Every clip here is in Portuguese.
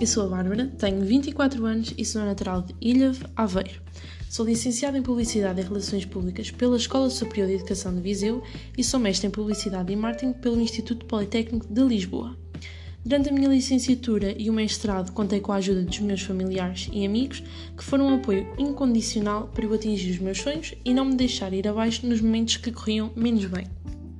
eu sou a Bárbara, tenho 24 anos e sou natural de Ilhave, Aveiro. Sou licenciada em Publicidade e Relações Públicas pela Escola Superior de Educação de Viseu e sou mestre em Publicidade e Marketing pelo Instituto Politécnico de Lisboa. Durante a minha licenciatura e o mestrado, contei com a ajuda dos meus familiares e amigos, que foram um apoio incondicional para eu atingir os meus sonhos e não me deixar ir abaixo nos momentos que corriam menos bem.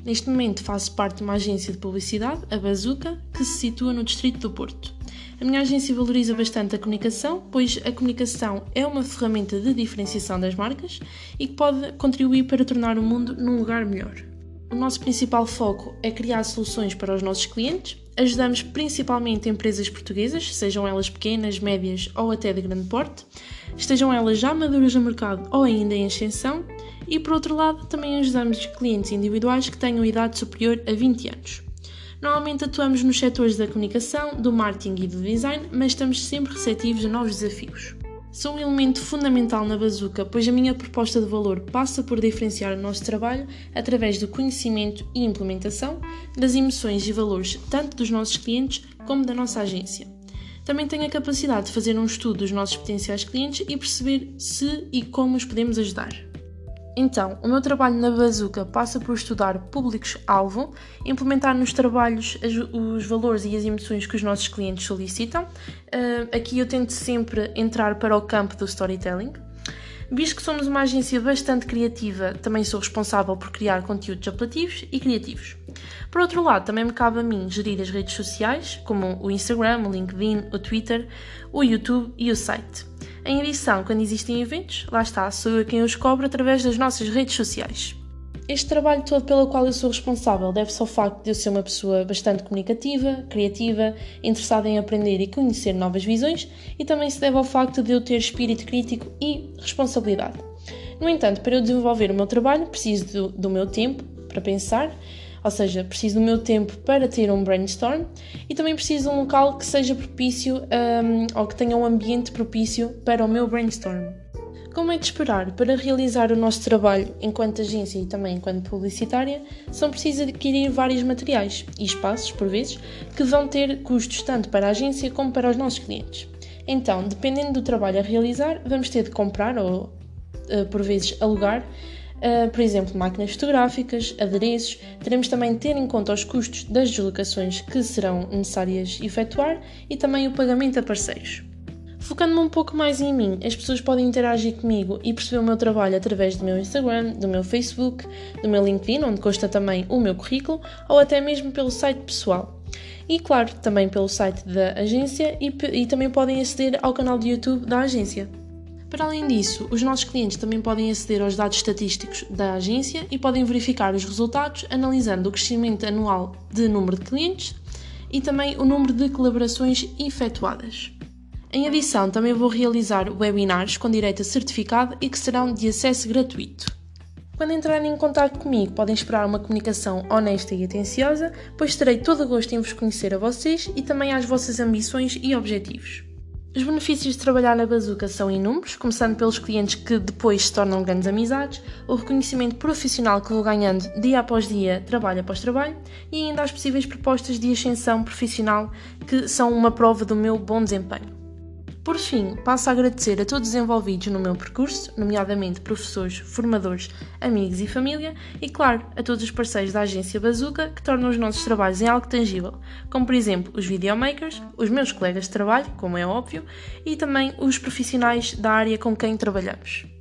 Neste momento faço parte de uma agência de publicidade, a Bazuca, que se situa no Distrito do Porto. A minha agência valoriza bastante a comunicação, pois a comunicação é uma ferramenta de diferenciação das marcas e que pode contribuir para tornar o mundo num lugar melhor. O nosso principal foco é criar soluções para os nossos clientes. Ajudamos principalmente empresas portuguesas, sejam elas pequenas, médias ou até de grande porte, estejam elas já maduras no mercado ou ainda em ascensão, e por outro lado, também ajudamos clientes individuais que tenham idade superior a 20 anos. Normalmente atuamos nos setores da comunicação, do marketing e do design, mas estamos sempre receptivos a novos desafios. Sou um elemento fundamental na Bazuca, pois a minha proposta de valor passa por diferenciar o nosso trabalho através do conhecimento e implementação das emoções e valores tanto dos nossos clientes como da nossa agência. Também tenho a capacidade de fazer um estudo dos nossos potenciais clientes e perceber se e como os podemos ajudar. Então, o meu trabalho na Bazuca passa por estudar públicos-alvo, implementar nos trabalhos os valores e as emoções que os nossos clientes solicitam. Uh, aqui eu tento sempre entrar para o campo do storytelling. Visto que somos uma agência bastante criativa, também sou responsável por criar conteúdos apelativos e criativos. Por outro lado, também me cabe a mim gerir as redes sociais, como o Instagram, o LinkedIn, o Twitter, o YouTube e o site. Em edição, quando existem eventos, lá está, sou eu quem os cobro através das nossas redes sociais. Este trabalho todo pelo qual eu sou responsável deve-se ao facto de eu ser uma pessoa bastante comunicativa, criativa, interessada em aprender e conhecer novas visões e também se deve ao facto de eu ter espírito crítico e responsabilidade. No entanto, para eu desenvolver o meu trabalho, preciso do, do meu tempo para pensar ou seja, preciso do meu tempo para ter um brainstorm e também preciso de um local que seja propício um, ou que tenha um ambiente propício para o meu brainstorm. Como é de esperar, para realizar o nosso trabalho enquanto agência e também enquanto publicitária, são precisos adquirir vários materiais e espaços, por vezes, que vão ter custos tanto para a agência como para os nossos clientes. Então, dependendo do trabalho a realizar, vamos ter de comprar ou, uh, por vezes, alugar Uh, por exemplo, máquinas fotográficas, adereços. Teremos também de ter em conta os custos das deslocações que serão necessárias efetuar e também o pagamento a parceiros. Focando-me um pouco mais em mim, as pessoas podem interagir comigo e perceber o meu trabalho através do meu Instagram, do meu Facebook, do meu LinkedIn, onde consta também o meu currículo, ou até mesmo pelo site pessoal. E claro, também pelo site da agência e, e também podem aceder ao canal de YouTube da agência. Para além disso, os nossos clientes também podem aceder aos dados estatísticos da agência e podem verificar os resultados analisando o crescimento anual de número de clientes e também o número de colaborações efetuadas. Em adição, também vou realizar webinars com direito a certificado e que serão de acesso gratuito. Quando entrarem em contato comigo, podem esperar uma comunicação honesta e atenciosa, pois terei todo o gosto em vos conhecer a vocês e também às vossas ambições e objetivos. Os benefícios de trabalhar na Bazuca são inúmeros, começando pelos clientes que depois se tornam grandes amizades, o reconhecimento profissional que vou ganhando dia após dia, trabalho após trabalho, e ainda as possíveis propostas de ascensão profissional que são uma prova do meu bom desempenho. Por fim, passo a agradecer a todos os envolvidos no meu percurso, nomeadamente professores, formadores, amigos e família, e claro, a todos os parceiros da agência Bazuca que tornam os nossos trabalhos em algo tangível, como por exemplo os videomakers, os meus colegas de trabalho, como é óbvio, e também os profissionais da área com quem trabalhamos.